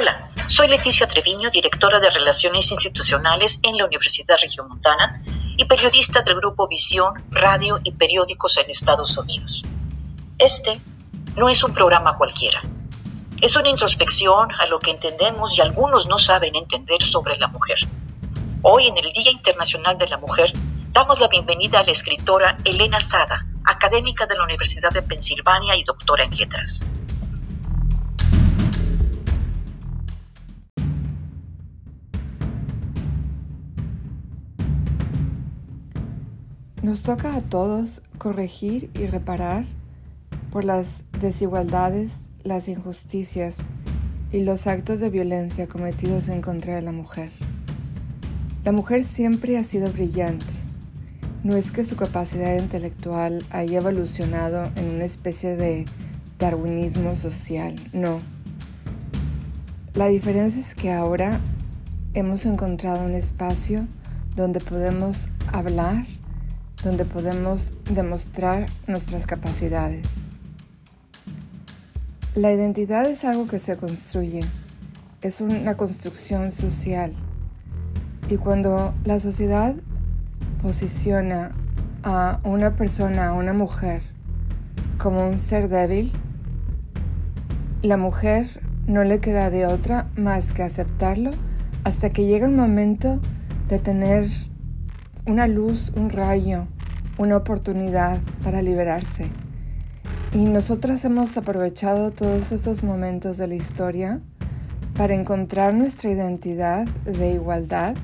Hola, soy Leticia Treviño, directora de Relaciones Institucionales en la Universidad Regiomontana y periodista del grupo Visión, Radio y Periódicos en Estados Unidos. Este no es un programa cualquiera. Es una introspección a lo que entendemos y algunos no saben entender sobre la mujer. Hoy, en el Día Internacional de la Mujer, damos la bienvenida a la escritora Elena Sada, académica de la Universidad de Pensilvania y doctora en letras. Nos toca a todos corregir y reparar por las desigualdades, las injusticias y los actos de violencia cometidos en contra de la mujer. La mujer siempre ha sido brillante. No es que su capacidad intelectual haya evolucionado en una especie de darwinismo social, no. La diferencia es que ahora hemos encontrado un espacio donde podemos hablar, donde podemos demostrar nuestras capacidades. La identidad es algo que se construye, es una construcción social. Y cuando la sociedad posiciona a una persona, a una mujer, como un ser débil, la mujer no le queda de otra más que aceptarlo hasta que llega el momento de tener una luz, un rayo, una oportunidad para liberarse. Y nosotras hemos aprovechado todos esos momentos de la historia para encontrar nuestra identidad de igualdad,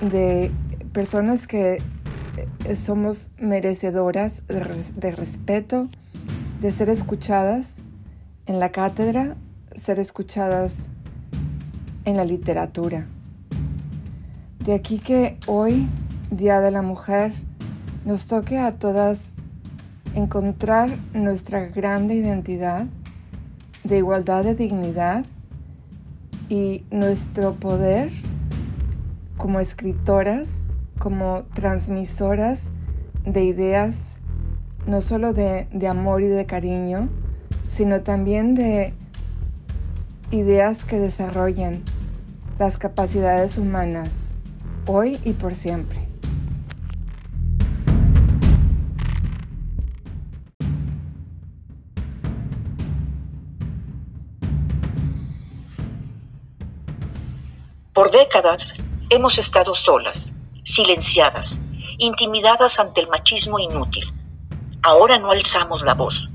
de personas que eh, somos merecedoras de, respeto, de ser escuchadas en la cátedra, ser escuchadas en la literatura. De aquí que hoy, Día de la Mujer, nos toque a todas encontrar nuestra grande identidad de igualdad de dignidad y nuestro poder como escritoras, como transmisoras de ideas, no solo de, de, amor y de cariño, sino también de ideas que desarrollen las capacidades humanas hoy y por siempre. Por décadas hemos estado solas, silenciadas, intimidadas ante el machismo inútil. Ahora no alzamos la voz.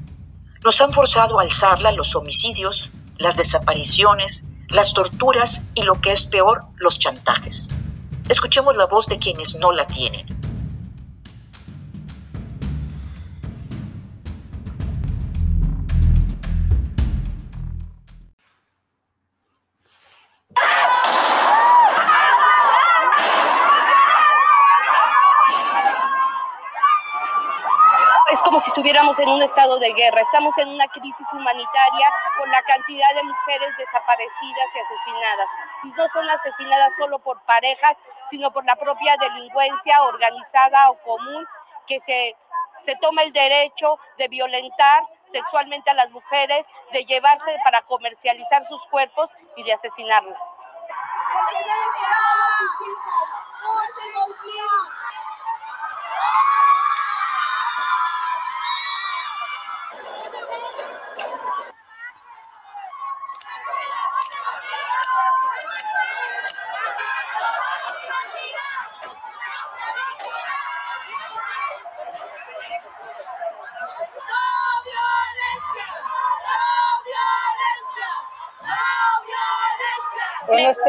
Nos han forzado a alzarla los homicidios, las desapariciones, las torturas y lo que es peor, los chantajes. Escuchemos la voz de quienes no la tienen. Estuviéramos en un estado de guerra. Estamos en una crisis humanitaria con la cantidad de mujeres desaparecidas y asesinadas. Y no son asesinadas solo por parejas, sino por la propia delincuencia organizada o común que se, se toma el derecho de violentar sexualmente a las mujeres, de llevarse para comercializar sus cuerpos y de asesinarlas. En este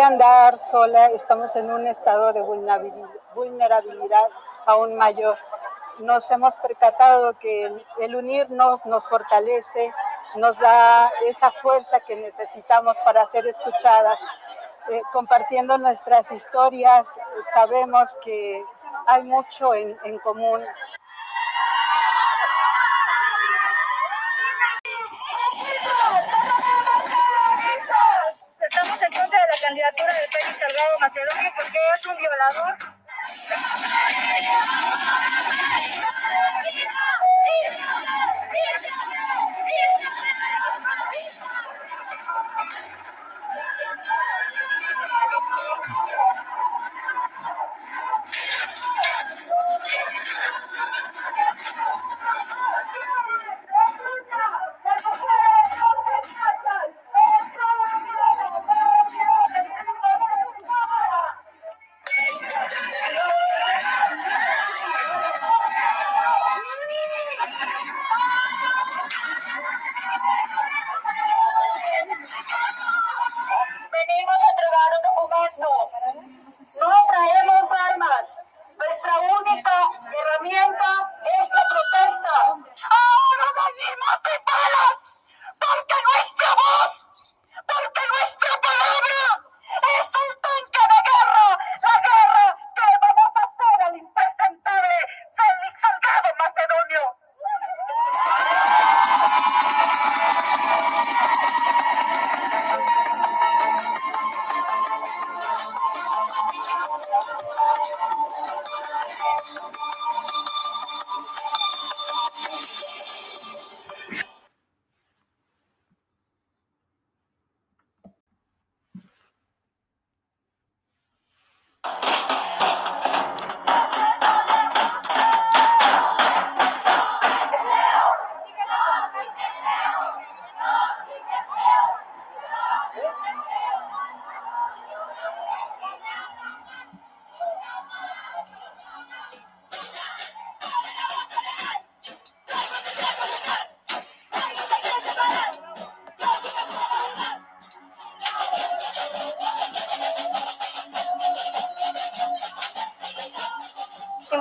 andar sola estamos en un estado de vulnerabilidad aún mayor. Nos hemos percatado que el unirnos nos fortalece, nos da esa fuerza que necesitamos para ser escuchadas. Eh, compartiendo nuestras historias, sabemos que hay mucho en, en común. Salgado porque es un violador.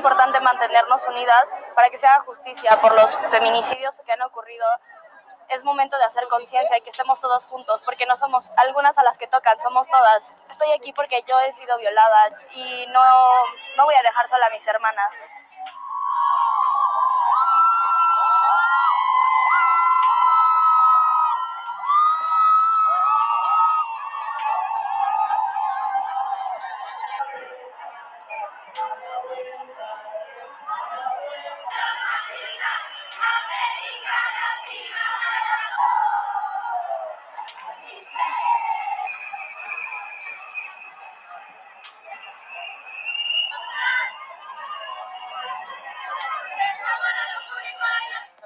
Mantenernos unidas para que se haga justicia por los feminicidios que han ocurrido. Es momento de hacer conciencia y que estemos todos juntos, porque no somos algunas a las que tocan, somos todas. Estoy aquí porque yo he sido violada y no, no voy a dejar sola a mis hermanas.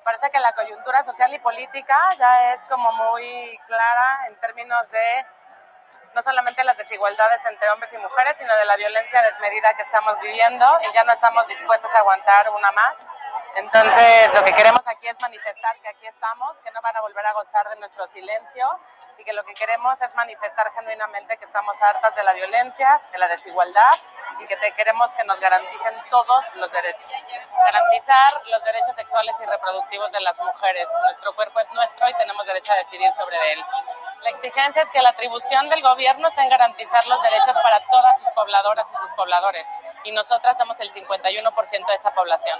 Parece que la coyuntura social y política ya es como muy clara en términos de no solamente las desigualdades entre hombres y mujeres, sino de la violencia desmedida que estamos viviendo y ya no estamos dispuestos a aguantar una más. Entonces, lo que queremos aquí es manifestar que aquí estamos, que no van a volver a gozar de nuestro silencio y que lo que queremos es manifestar genuinamente que estamos hartas de la violencia, de la desigualdad y que te queremos que nos garanticen todos los derechos. Garantizar los derechos sexuales y reproductivos de las mujeres. Nuestro cuerpo es nuestro y tenemos derecho a decidir sobre él. La exigencia es que la atribución del gobierno esté en garantizar los derechos para todas sus pobladoras y sus pobladores, y nosotras somos el 51% de esa población.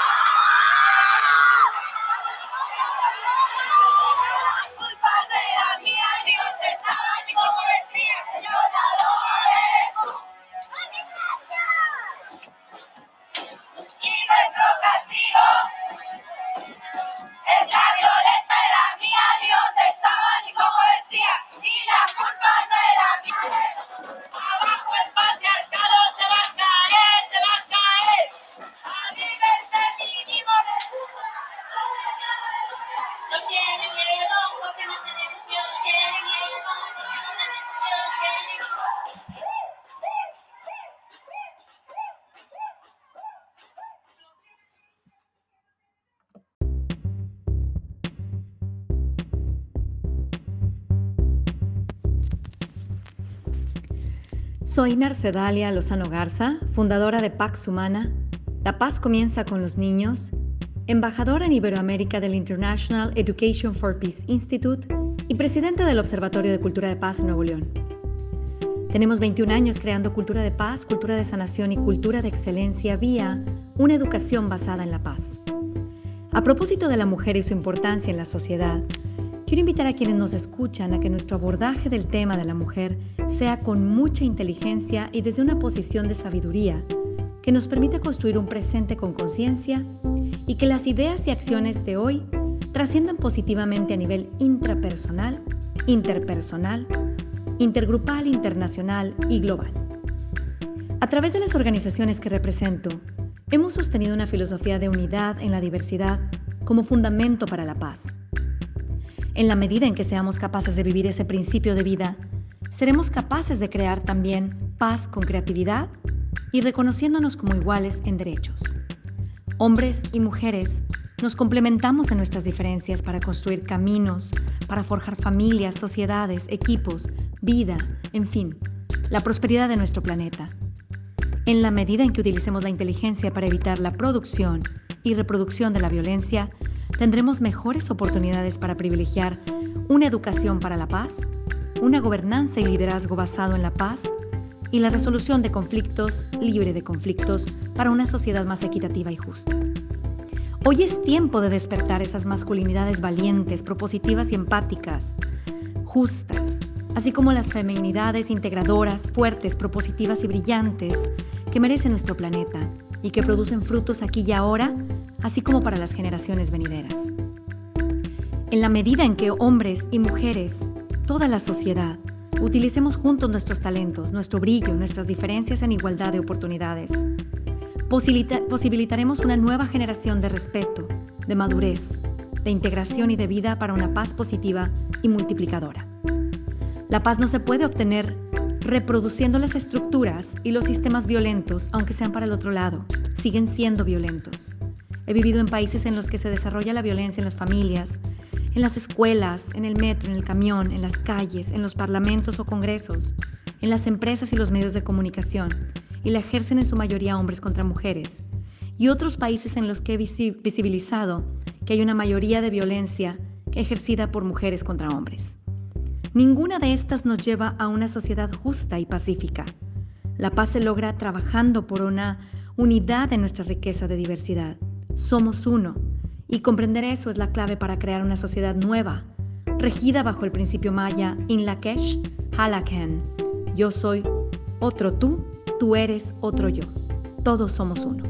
Soy Narcedalia Lozano Garza, fundadora de Pax Humana. La paz comienza con los niños, embajadora en Iberoamérica del International Education for Peace Institute y presidenta del Observatorio de Cultura de Paz en Nuevo León. Tenemos 21 años creando cultura de paz, cultura de sanación y cultura de excelencia vía una educación basada en la paz. A propósito de la mujer y su importancia en la sociedad, quiero invitar a quienes nos escuchan a que nuestro abordaje del tema de la mujer sea con mucha inteligencia y desde una posición de sabiduría que nos permita construir un presente con conciencia y que las ideas y acciones de hoy trasciendan positivamente a nivel intrapersonal, interpersonal, intergrupal, internacional y global. A través de las organizaciones que represento, hemos sostenido una filosofía de unidad en la diversidad como fundamento para la paz. En la medida en que seamos capaces de vivir ese principio de vida, seremos capaces de crear también paz con creatividad y reconociéndonos como iguales en derechos. Hombres y mujeres nos complementamos en nuestras diferencias para construir caminos, para forjar familias, sociedades, equipos, vida, en fin, la prosperidad de nuestro planeta. En la medida en que utilicemos la inteligencia para evitar la producción y reproducción de la violencia, tendremos mejores oportunidades para privilegiar una educación para la paz una gobernanza y liderazgo basado en la paz y la resolución de conflictos libre de conflictos para una sociedad más equitativa y justa. Hoy es tiempo de despertar esas masculinidades valientes, propositivas y empáticas, justas, así como las feminidades integradoras, fuertes, propositivas y brillantes que merece nuestro planeta y que producen frutos aquí y ahora, así como para las generaciones venideras. En la medida en que hombres y mujeres toda la sociedad. Utilicemos juntos nuestros talentos, nuestro brillo, nuestras diferencias en igualdad de oportunidades. posibilitaremos una nueva generación de respeto, de madurez, de integración y de vida para una paz positiva y multiplicadora. La paz no se puede obtener reproduciendo las estructuras y los sistemas violentos, aunque sean para el otro lado, siguen siendo violentos. He vivido en países en los que se desarrolla la violencia en las familias, en las escuelas, en el metro, en el camión, en las calles, en los parlamentos o congresos, en las empresas y los medios de comunicación, y la ejercen en su mayoría hombres contra mujeres, y otros países en los que he visibilizado que hay una mayoría de violencia ejercida por mujeres contra hombres. Ninguna de estas nos lleva a una sociedad justa y pacífica. La paz se logra trabajando por una unidad de nuestra riqueza de diversidad. Somos uno, y comprender eso es la clave para crear una sociedad nueva, regida bajo el principio maya Inlakesh Halaken. Yo soy otro tú, tú eres otro yo. Todos somos uno.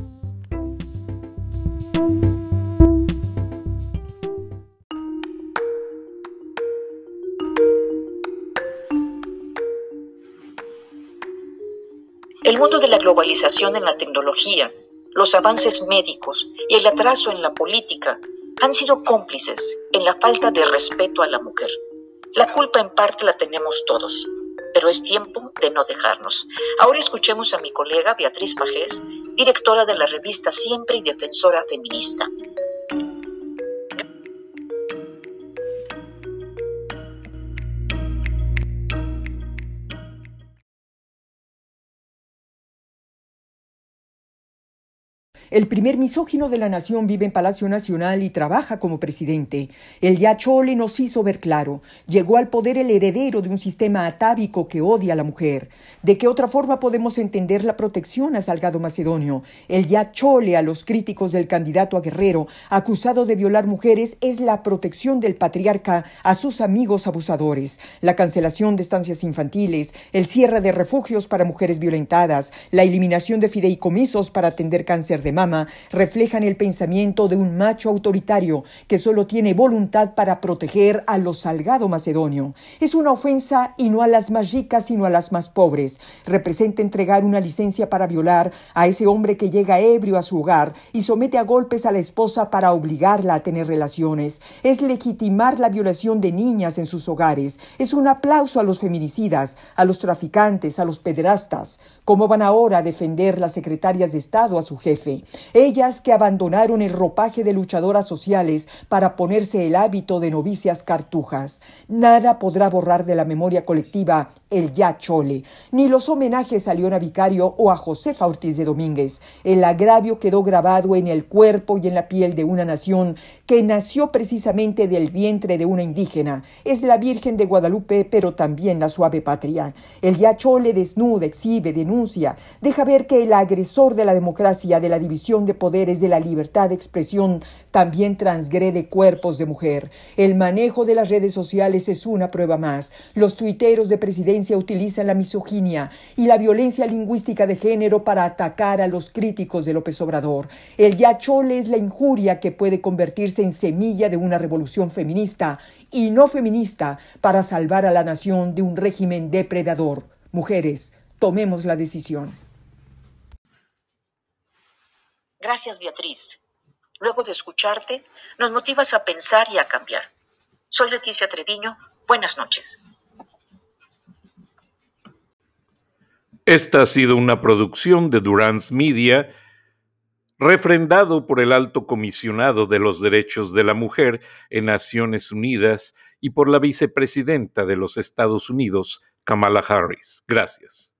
El mundo de la globalización en la tecnología, los avances médicos y el atraso en la política han sido cómplices en la falta de respeto a la mujer. La culpa en parte la tenemos todos, pero es tiempo de no dejarnos. Ahora escuchemos a mi colega Beatriz Pajés, directora de la revista Siempre y defensora feminista. El primer misógino de la nación vive en Palacio Nacional y trabaja como presidente. El Yachole nos hizo ver claro. Llegó al poder el heredero de un sistema atávico que odia a la mujer. ¿De qué otra forma podemos entender la protección a Salgado Macedonio? El Yachole a los críticos del candidato a Guerrero, acusado de violar mujeres, es la protección del patriarca a sus amigos abusadores. La cancelación de estancias infantiles, el cierre de refugios para mujeres violentadas, la eliminación de fideicomisos para atender cáncer de reflejan el pensamiento de un macho autoritario que solo tiene voluntad para proteger a los Salgado Macedonio. Es una ofensa y no a las más ricas sino a las más pobres. Representa entregar una licencia para violar a ese hombre que llega ebrio a su hogar y somete a golpes a la esposa para obligarla a tener relaciones. Es legitimar la violación de niñas en sus hogares. Es un aplauso a los feminicidas, a los traficantes, a los pederastas. ¿Cómo van ahora a defender las secretarias de Estado a su jefe? Ellas que abandonaron el ropaje de luchadoras sociales para ponerse el hábito de novicias cartujas. Nada podrá borrar de la memoria colectiva el ya chole, ni los homenajes a Leona Vicario o a Josefa Ortiz de Domínguez. El agravio quedó grabado en el cuerpo y en la piel de una nación que nació precisamente del vientre de una indígena. Es la Virgen de Guadalupe, pero también la suave patria. El ya chole desnuda, exhibe, denuncia, deja ver que el agresor de la democracia, de la división de poderes, de la libertad de expresión, también transgrede cuerpos de mujer. El manejo de las redes sociales es una prueba más. Los tuiteros de presidencia utilizan la misoginia y la violencia lingüística de género para atacar a los críticos de López Obrador. El yachole es la injuria que puede convertirse en semilla de una revolución feminista y no feminista para salvar a la nación de un régimen depredador. Mujeres, tomemos la decisión. Gracias, Beatriz. Luego de escucharte, nos motivas a pensar y a cambiar. Soy Leticia Treviño. Buenas noches. Esta ha sido una producción de Durance Media, refrendado por el Alto Comisionado de los Derechos de la Mujer en Naciones Unidas y por la Vicepresidenta de los Estados Unidos, Kamala Harris. Gracias.